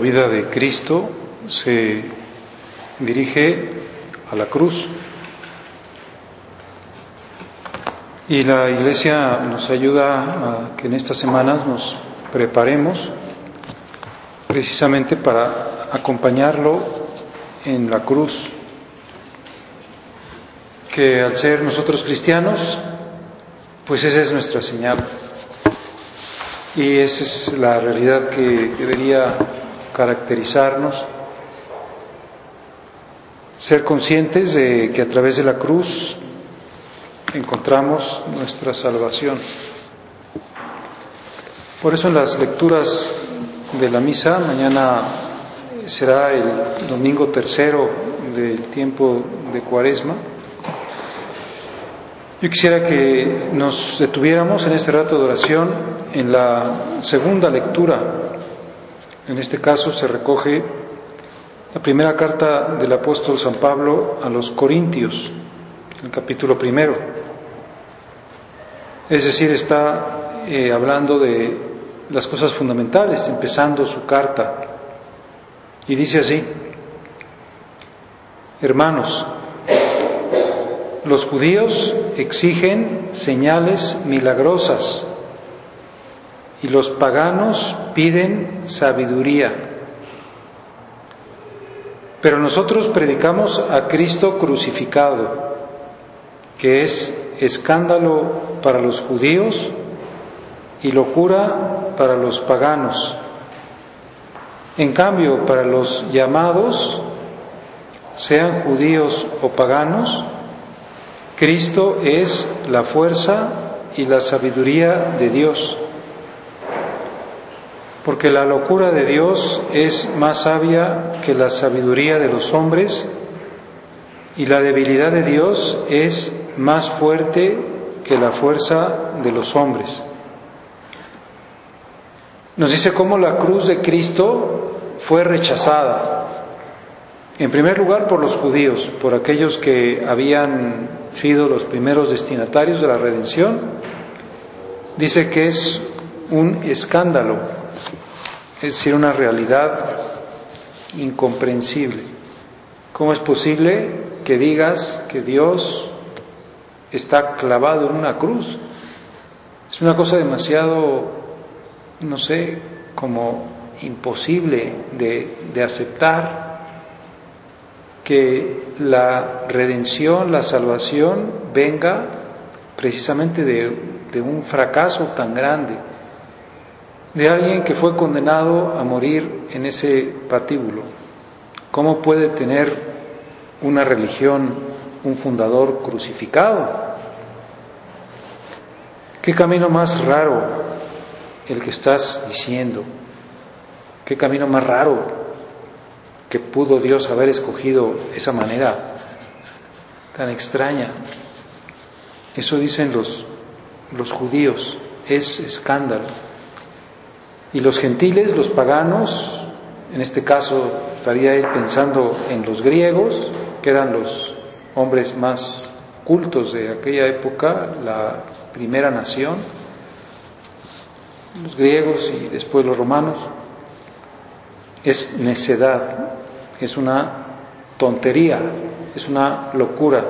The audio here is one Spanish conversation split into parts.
Vida de Cristo se dirige a la cruz. Y la Iglesia nos ayuda a que en estas semanas nos preparemos precisamente para acompañarlo en la cruz, que al ser nosotros cristianos, pues esa es nuestra señal. Y esa es la realidad que debería caracterizarnos, ser conscientes de que a través de la cruz encontramos nuestra salvación. Por eso en las lecturas de la misa, mañana será el domingo tercero del tiempo de cuaresma, yo quisiera que nos detuviéramos en este rato de oración en la segunda lectura. En este caso se recoge la primera carta del apóstol San Pablo a los Corintios, el capítulo primero. Es decir, está eh, hablando de las cosas fundamentales, empezando su carta. Y dice así, hermanos, los judíos exigen señales milagrosas y los paganos piden sabiduría. Pero nosotros predicamos a Cristo crucificado, que es escándalo para los judíos y locura para los paganos. En cambio, para los llamados, sean judíos o paganos, Cristo es la fuerza y la sabiduría de Dios, porque la locura de Dios es más sabia que la sabiduría de los hombres y la debilidad de Dios es más fuerte que la fuerza de los hombres. Nos dice cómo la cruz de Cristo fue rechazada. En primer lugar por los judíos, por aquellos que habían sido los primeros destinatarios de la redención, dice que es un escándalo, es decir, una realidad incomprensible. ¿Cómo es posible que digas que Dios está clavado en una cruz? Es una cosa demasiado, no sé, como imposible de, de aceptar que la redención, la salvación venga precisamente de, un fracaso tan grande, de alguien que fue condenado a morir en ese patíbulo. ¿Cómo puede tener una religión un fundador crucificado? ¿Qué camino más raro el que estás diciendo? ¿Qué camino más raro que pudo Dios haber escogido esa manera tan extraña. Eso dicen los, los judíos, es escándalo. Y los gentiles, los paganos, en este caso estaría él pensando en los griegos, que eran los hombres más cultos de aquella época, la primera nación, los griegos y después los romanos, es necedad, es una tontería, es una locura.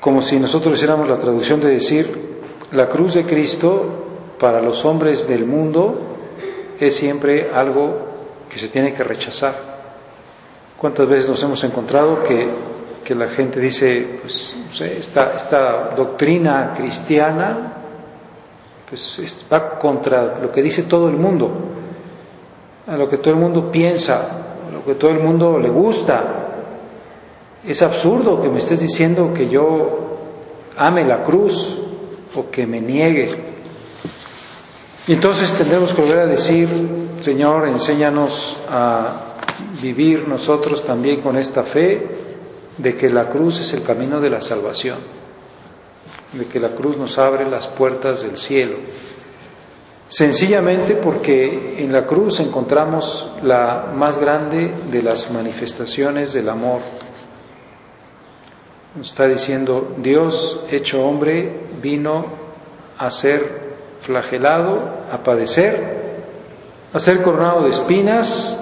Como si nosotros hiciéramos la traducción de decir, la cruz de Cristo para los hombres del mundo es siempre algo que se tiene que rechazar. ¿Cuántas veces nos hemos encontrado que, que la gente dice, pues, esta, esta doctrina cristiana pues va contra lo que dice todo el mundo, a lo que todo el mundo piensa, a lo que todo el mundo le gusta. Es absurdo que me estés diciendo que yo ame la cruz o que me niegue. Y entonces tendremos que volver a decir, Señor, enséñanos a vivir nosotros también con esta fe de que la cruz es el camino de la salvación, de que la cruz nos abre las puertas del cielo. Sencillamente porque en la cruz encontramos la más grande de las manifestaciones del amor. Nos está diciendo, Dios hecho hombre vino a ser flagelado, a padecer, a ser coronado de espinas,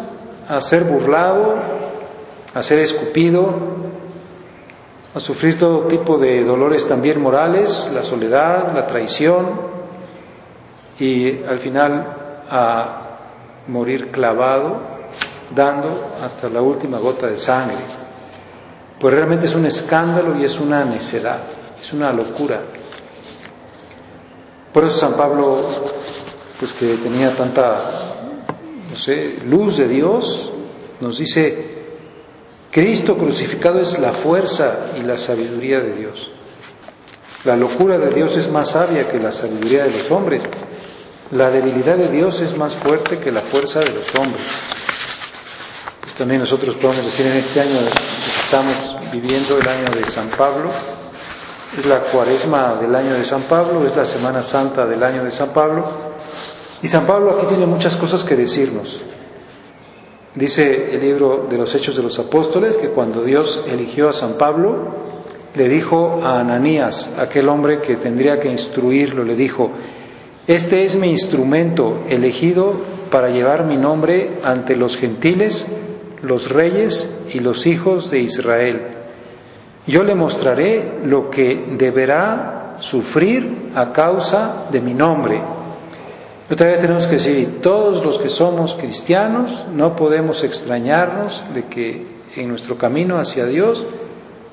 a ser burlado, a ser escupido, a sufrir todo tipo de dolores también morales, la soledad, la traición y al final a morir clavado, dando hasta la última gota de sangre. Pues realmente es un escándalo y es una necedad, es una locura. Por eso San Pablo, pues que tenía tanta, no sé, luz de Dios, nos dice, Cristo crucificado es la fuerza y la sabiduría de Dios. La locura de Dios es más sabia que la sabiduría de los hombres. La debilidad de Dios es más fuerte que la fuerza de los hombres. Pues también nosotros podemos decir en este año estamos viviendo el año de San Pablo, es la cuaresma del año de San Pablo, es la Semana Santa del año de San Pablo. Y San Pablo aquí tiene muchas cosas que decirnos. Dice el libro de los Hechos de los Apóstoles que cuando Dios eligió a San Pablo, le dijo a Ananías, aquel hombre que tendría que instruirlo, le dijo, este es mi instrumento elegido para llevar mi nombre ante los gentiles, los reyes y los hijos de Israel yo le mostraré lo que deberá sufrir a causa de mi nombre. Otra vez tenemos que decir, todos los que somos cristianos no podemos extrañarnos de que en nuestro camino hacia Dios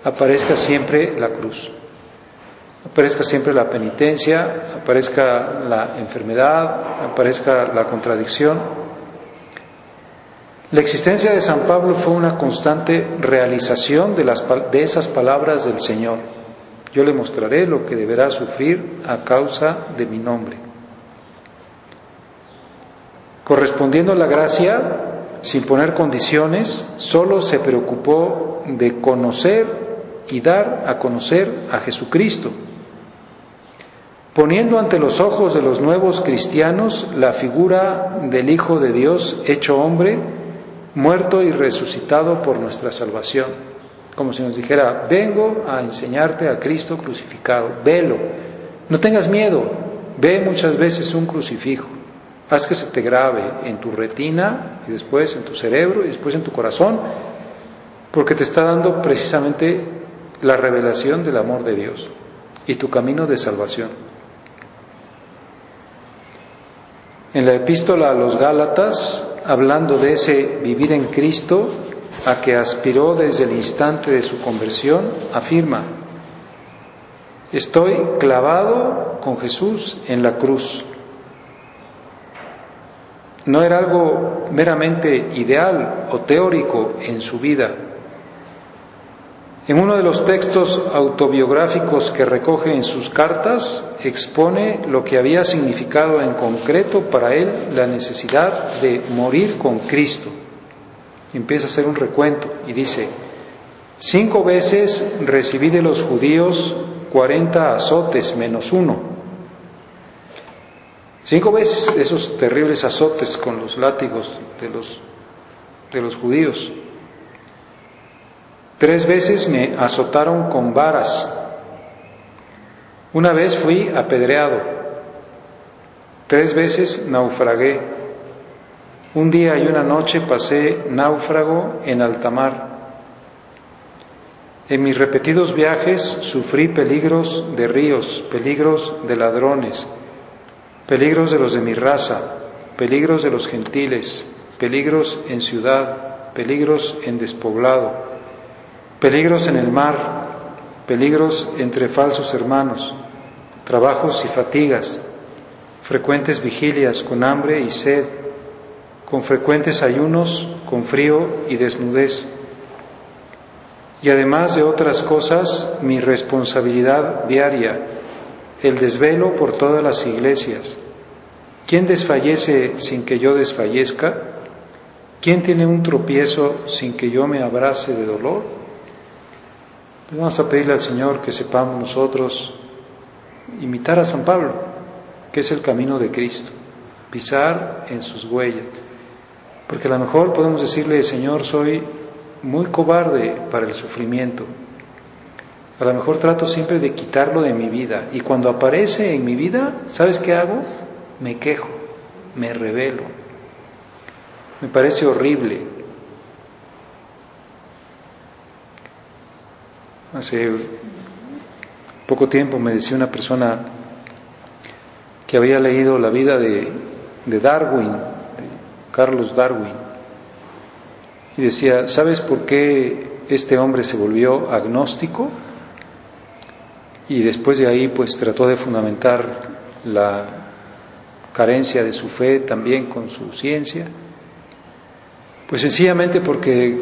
aparezca siempre la cruz, aparezca siempre la penitencia, aparezca la enfermedad, aparezca la contradicción, la existencia de San Pablo fue una constante realización de, las, de esas palabras del Señor. Yo le mostraré lo que deberá sufrir a causa de mi nombre. Correspondiendo a la gracia, sin poner condiciones, solo se preocupó de conocer y dar a conocer a Jesucristo, poniendo ante los ojos de los nuevos cristianos la figura del Hijo de Dios hecho hombre, muerto y resucitado por nuestra salvación. Como si nos dijera, vengo a enseñarte a Cristo crucificado, velo, no tengas miedo, ve muchas veces un crucifijo, haz que se te grabe en tu retina y después en tu cerebro y después en tu corazón, porque te está dando precisamente la revelación del amor de Dios y tu camino de salvación. En la epístola a los Gálatas hablando de ese vivir en Cristo a que aspiró desde el instante de su conversión, afirma, estoy clavado con Jesús en la cruz. No era algo meramente ideal o teórico en su vida, en uno de los textos autobiográficos que recoge en sus cartas, expone lo que había significado en concreto para él la necesidad de morir con Cristo. Empieza a hacer un recuento y dice, cinco veces recibí de los judíos cuarenta azotes menos uno. Cinco veces esos terribles azotes con los látigos de los, de los judíos. Tres veces me azotaron con varas. Una vez fui apedreado. Tres veces naufragué. Un día y una noche pasé náufrago en alta mar. En mis repetidos viajes sufrí peligros de ríos, peligros de ladrones, peligros de los de mi raza, peligros de los gentiles, peligros en ciudad, peligros en despoblado, peligros en el mar, peligros entre falsos hermanos, trabajos y fatigas, frecuentes vigilias con hambre y sed, con frecuentes ayunos, con frío y desnudez y además de otras cosas, mi responsabilidad diaria, el desvelo por todas las iglesias. ¿Quién desfallece sin que yo desfallezca? ¿Quién tiene un tropiezo sin que yo me abrace de dolor? Vamos a pedirle al Señor que sepamos nosotros imitar a San Pablo, que es el camino de Cristo, pisar en sus huellas. Porque a lo mejor podemos decirle, Señor, soy muy cobarde para el sufrimiento. A lo mejor trato siempre de quitarlo de mi vida y cuando aparece en mi vida, ¿sabes qué hago? Me quejo, me revelo. Me parece horrible. Hace poco tiempo me decía una persona que había leído la vida de, Darwin, de Carlos Darwin, y decía, ¿sabes por qué este hombre se volvió agnóstico? Y después de ahí pues trató de fundamentar la carencia de su fe también con su ciencia. Pues sencillamente porque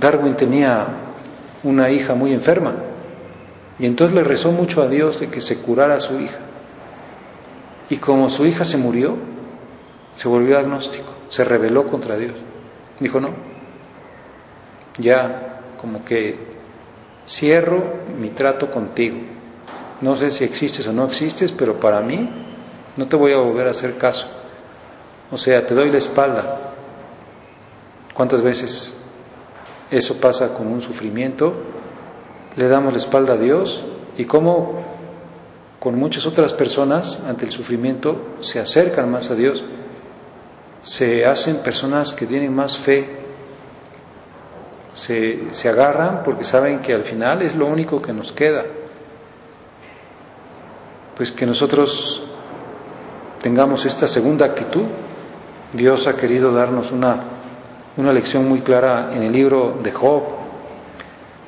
Darwin tenía una hija muy enferma y entonces le rezó mucho a Dios de que se curara a su hija. Y como su hija se murió, se volvió agnóstico, se rebeló contra Dios. Dijo, no, ya como que cierro mi trato contigo. No sé si existes o no existes, pero para mí no te voy a volver a hacer caso. O sea, te doy la espalda. ¿Cuántas veces eso pasa con un sufrimiento? Le damos la espalda a Dios y como con muchas otras personas ante el sufrimiento se acercan más a Dios, se hacen personas que tienen más fe se, se agarran porque saben que al final es lo único que nos queda. Pues que nosotros tengamos esta segunda actitud. Dios ha querido darnos una, una lección muy clara en el libro de Job,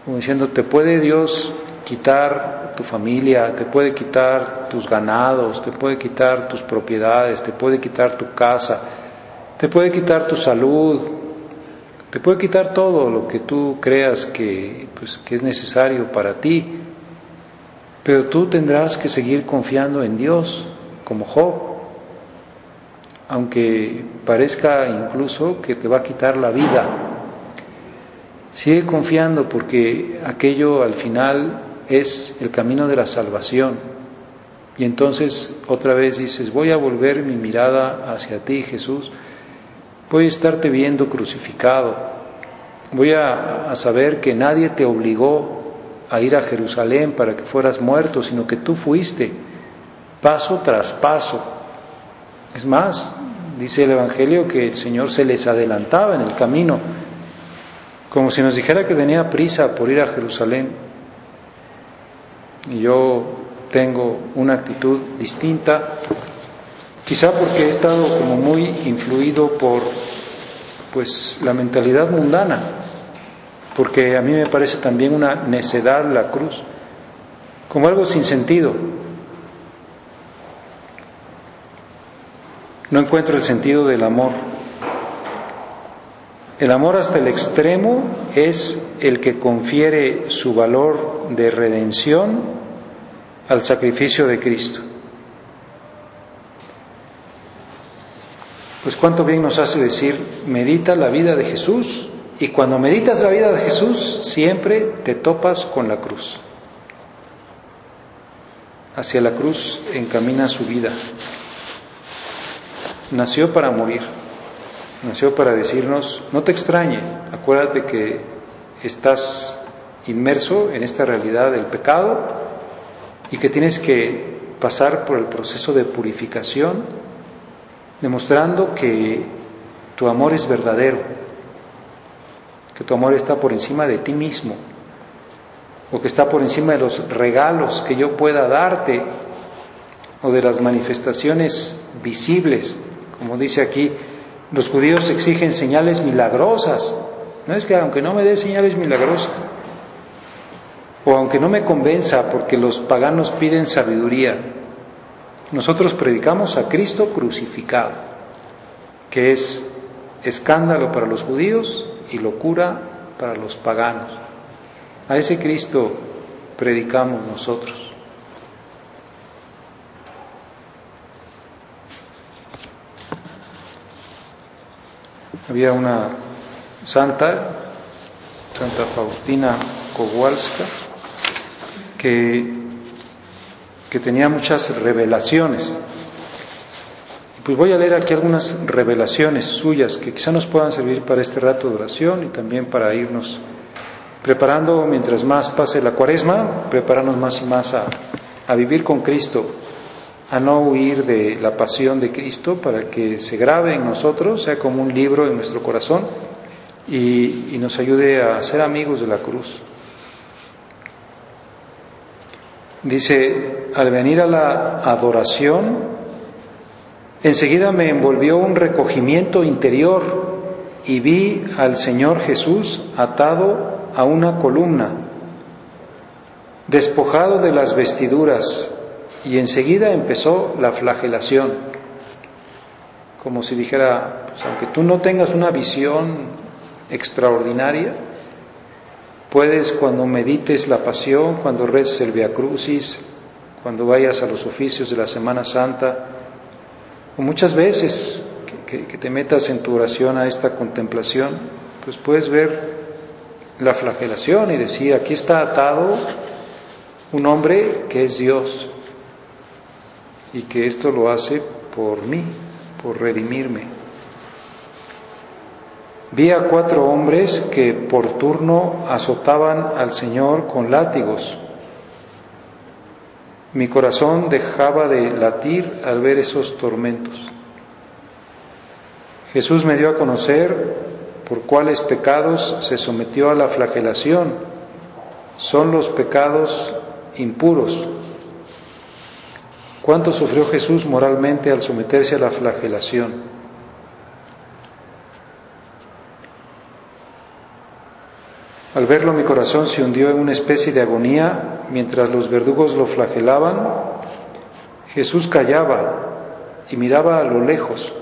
como diciendo, te puede Dios quitar tu familia, te puede quitar tus ganados, te puede quitar tus propiedades, te puede quitar tu casa, te puede quitar tu salud, te puede quitar todo lo que tú creas que, pues, que es necesario para ti, pero tú tendrás que seguir confiando en Dios, como Job, aunque parezca incluso que te va a quitar la vida. Sigue confiando porque aquello al final es el camino de la salvación. Y entonces otra vez dices, voy a volver mi mirada hacia ti, Jesús, voy a estarte viendo crucificado, voy a, saber que nadie te obligó a ir a Jerusalén para que fueras muerto, sino que tú fuiste paso tras paso. Es más, dice el Evangelio que el Señor se les adelantaba en el camino, como si nos dijera que tenía prisa por ir a Jerusalén. Y yo tengo una actitud distinta Quizá porque he estado como muy influido por pues la mentalidad mundana, porque a mí me parece también una necedad la cruz, como algo sin sentido. No encuentro el sentido del amor. El amor hasta el extremo es el que confiere su valor de redención al sacrificio de Cristo. Pues cuánto bien nos hace decir, medita la vida de Jesús y cuando meditas la vida de Jesús siempre te topas con la cruz. Hacia la cruz encamina su vida. Nació para morir, nació para decirnos, no te extrañe, acuérdate que estás inmerso en esta realidad del pecado y que tienes que pasar por el proceso de purificación, demostrando que tu amor es verdadero, que tu amor está por encima de ti mismo, o que está por encima de los regalos que yo pueda darte, o de las manifestaciones visibles, como dice aquí, los judíos exigen señales milagrosas. No es que aunque no me dé señales milagrosas, o aunque no me convenza porque los paganos piden sabiduría, nosotros predicamos a Cristo crucificado, que es escándalo para los judíos y locura para los paganos. A ese Cristo predicamos nosotros. Había una santa, Santa Faustina Kowalska, que, que tenía muchas revelaciones. Pues voy a leer aquí algunas revelaciones suyas que quizá nos puedan servir para este rato de oración y también para irnos preparando mientras más pase la cuaresma, prepararnos más y más a, a vivir con Cristo, a no huir de la pasión de Cristo para que se grabe en nosotros, sea como un libro en nuestro corazón y, y nos ayude a ser amigos de la cruz. Dice, al venir a la adoración, enseguida me envolvió un recogimiento interior y vi al Señor Jesús atado a una columna, despojado de las vestiduras, y enseguida empezó la flagelación, como si dijera, pues aunque tú no tengas una visión extraordinaria, Puedes cuando medites la pasión, cuando reces el Via Crucis, cuando vayas a los oficios de la Semana Santa, o muchas veces que, que, te metas en tu oración a esta contemplación, pues puedes ver la flagelación y decir, aquí está atado un hombre que es Dios y que esto lo hace por mí, por redimirme. Vi a cuatro hombres que por turno azotaban al Señor con látigos. Mi corazón dejaba de latir al ver esos tormentos. Jesús me dio a conocer por cuáles pecados se sometió a la flagelación. Son los pecados impuros. ¿Cuánto sufrió Jesús moralmente al someterse a la flagelación? Al verlo mi corazón se hundió en una especie de agonía mientras los verdugos lo flagelaban. Jesús callaba y miraba a lo lejos.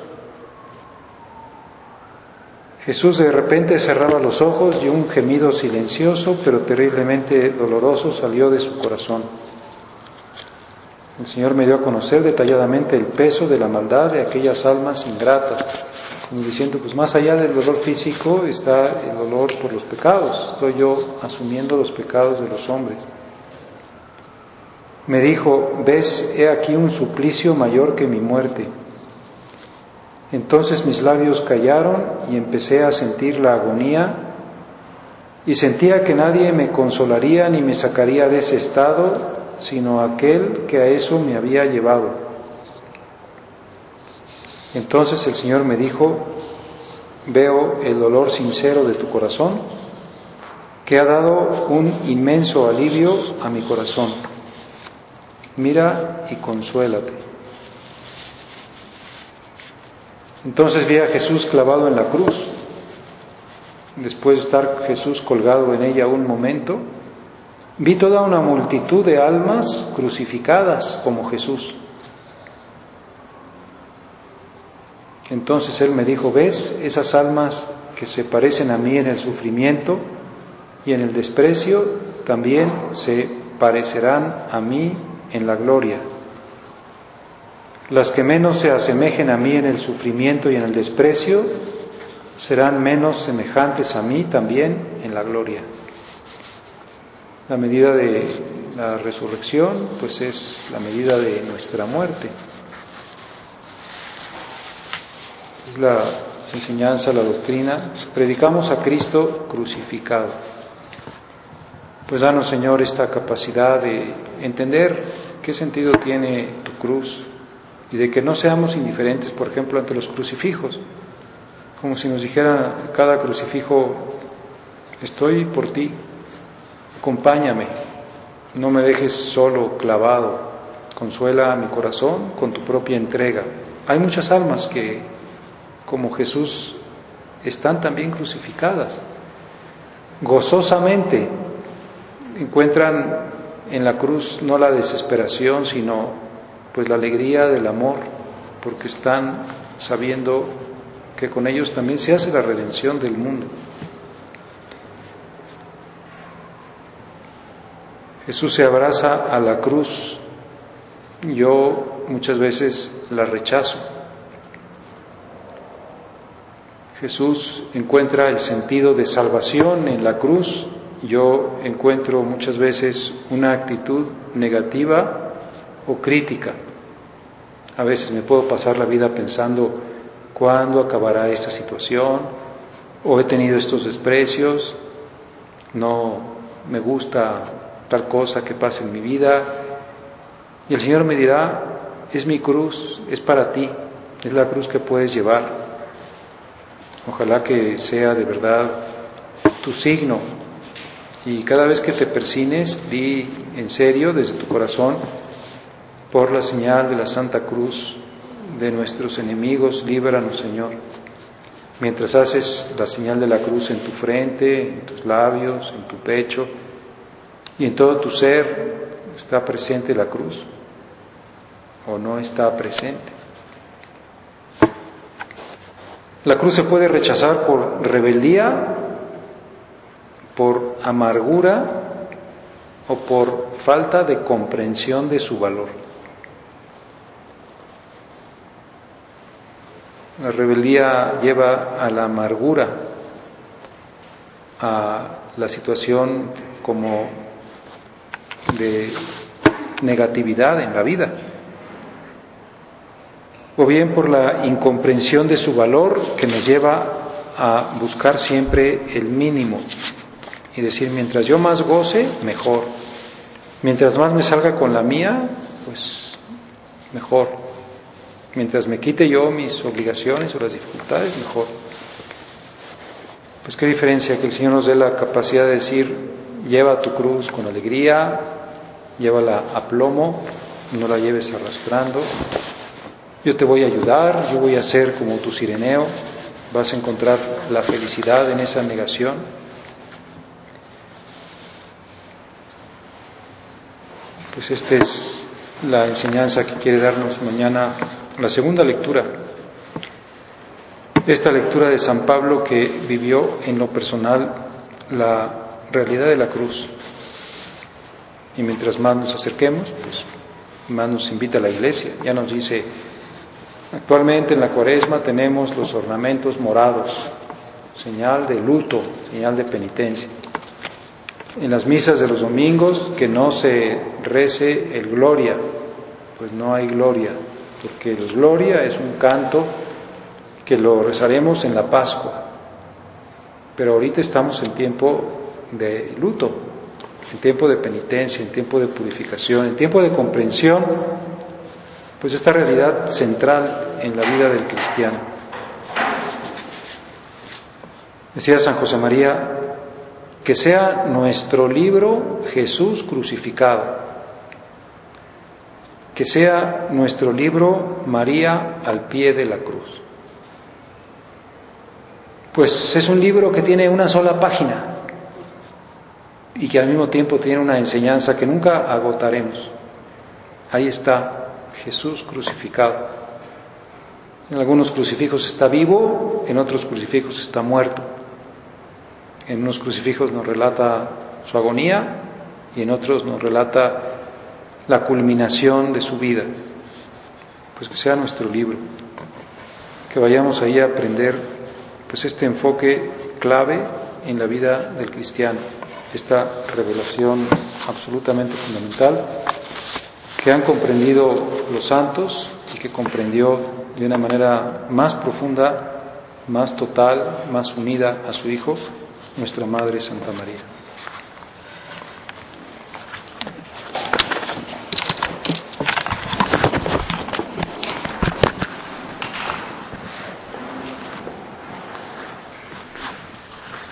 Jesús de repente cerraba los ojos y un gemido silencioso pero terriblemente doloroso salió de su corazón. El Señor me dio a conocer detalladamente el peso de la maldad de aquellas almas ingratas como diciendo, pues más allá del dolor físico está el dolor por los pecados, estoy yo asumiendo los pecados de los hombres. Me dijo, ves, he aquí un suplicio mayor que mi muerte. Entonces mis labios callaron y empecé a sentir la agonía y sentía que nadie me consolaría ni me sacaría de ese estado, sino aquel que a eso me había llevado. Entonces el Señor me dijo, veo el dolor sincero de tu corazón, que ha dado un inmenso alivio a mi corazón. Mira y consuélate. Entonces vi a Jesús clavado en la cruz. Después de estar Jesús colgado en ella un momento, vi toda una multitud de almas crucificadas como Jesús. Entonces él me dijo, ¿ves esas almas que se parecen a mí en el sufrimiento y en el desprecio, también se parecerán a mí en la gloria? Las que menos se asemejen a mí en el sufrimiento y en el desprecio, serán menos semejantes a mí también en la gloria. La medida de la resurrección, pues es la medida de nuestra muerte. es la enseñanza, la doctrina, predicamos a Cristo crucificado. Pues danos, Señor, esta capacidad de entender qué sentido tiene tu cruz y de que no seamos indiferentes, por ejemplo, ante los crucifijos, como si nos dijera cada crucifijo, estoy por ti, acompáñame, no me dejes solo, clavado, consuela mi corazón con tu propia entrega. Hay muchas almas que, como Jesús, están también crucificadas. Gozosamente encuentran en la cruz no la desesperación, sino pues la alegría del amor, porque están sabiendo que con ellos también se hace la redención del mundo. Jesús se abraza a la cruz, yo muchas veces la rechazo. Jesús encuentra el sentido de salvación en la cruz, yo encuentro muchas veces una actitud negativa o crítica. A veces me puedo pasar la vida pensando cuándo acabará esta situación, o he tenido estos desprecios, no me gusta tal cosa que pase en mi vida. Y el Señor me dirá, es mi cruz, es para ti, es la cruz que puedes llevar. Ojalá que sea de verdad tu signo. Y cada vez que te persines, di en serio desde tu corazón, por la señal de la Santa Cruz de nuestros enemigos, líbranos Señor. Mientras haces la señal de la cruz en tu frente, en tus labios, en tu pecho, y en todo tu ser está presente la cruz o no está presente. La cruz se puede rechazar por rebeldía, por amargura o por falta de comprensión de su valor. La rebeldía lleva a la amargura, a la situación como de negatividad en la vida, o bien por la incomprensión de su valor que nos lleva a buscar siempre el mínimo y decir, mientras yo más goce, mejor. Mientras más me salga con la mía, pues mejor. Mientras me quite yo mis obligaciones o las dificultades, mejor. Pues qué diferencia que el Señor nos dé la capacidad de decir, lleva tu cruz con alegría, llévala a plomo, no la lleves arrastrando. Yo te voy a ayudar, yo voy a ser como tu sireneo, vas a encontrar la felicidad en esa negación. Pues esta es la enseñanza que quiere darnos mañana la segunda lectura. Esta lectura de San Pablo que vivió en lo personal la realidad de la cruz. Y mientras más nos acerquemos, pues más nos invita a la iglesia. Ya nos dice, actualmente en la cuaresma tenemos los ornamentos morados, señal de luto, señal de penitencia. En las misas de los domingos que no se rece el gloria, pues no hay gloria, porque el gloria es un canto que lo rezaremos en la Pascua. Pero ahorita estamos en tiempo de luto, en tiempo de penitencia, en tiempo de purificación, en tiempo de comprensión, pues esta realidad central en la vida del cristiano. Decía San José María, que sea nuestro libro Jesús crucificado, que sea nuestro libro María al pie de la cruz. Pues es un libro que tiene una sola página, y que al mismo tiempo tiene una enseñanza que nunca agotaremos. Ahí está Jesús crucificado. En algunos crucifijos está vivo, en otros crucifijos está muerto. En unos crucifijos nos relata su agonía y en otros nos relata la culminación de su vida. Pues que sea nuestro libro, que vayamos ahí a aprender pues este enfoque clave en la vida del cristiano esta revelación absolutamente fundamental que han comprendido los santos y que comprendió de una manera más profunda, más total, más unida a su Hijo, nuestra Madre Santa María.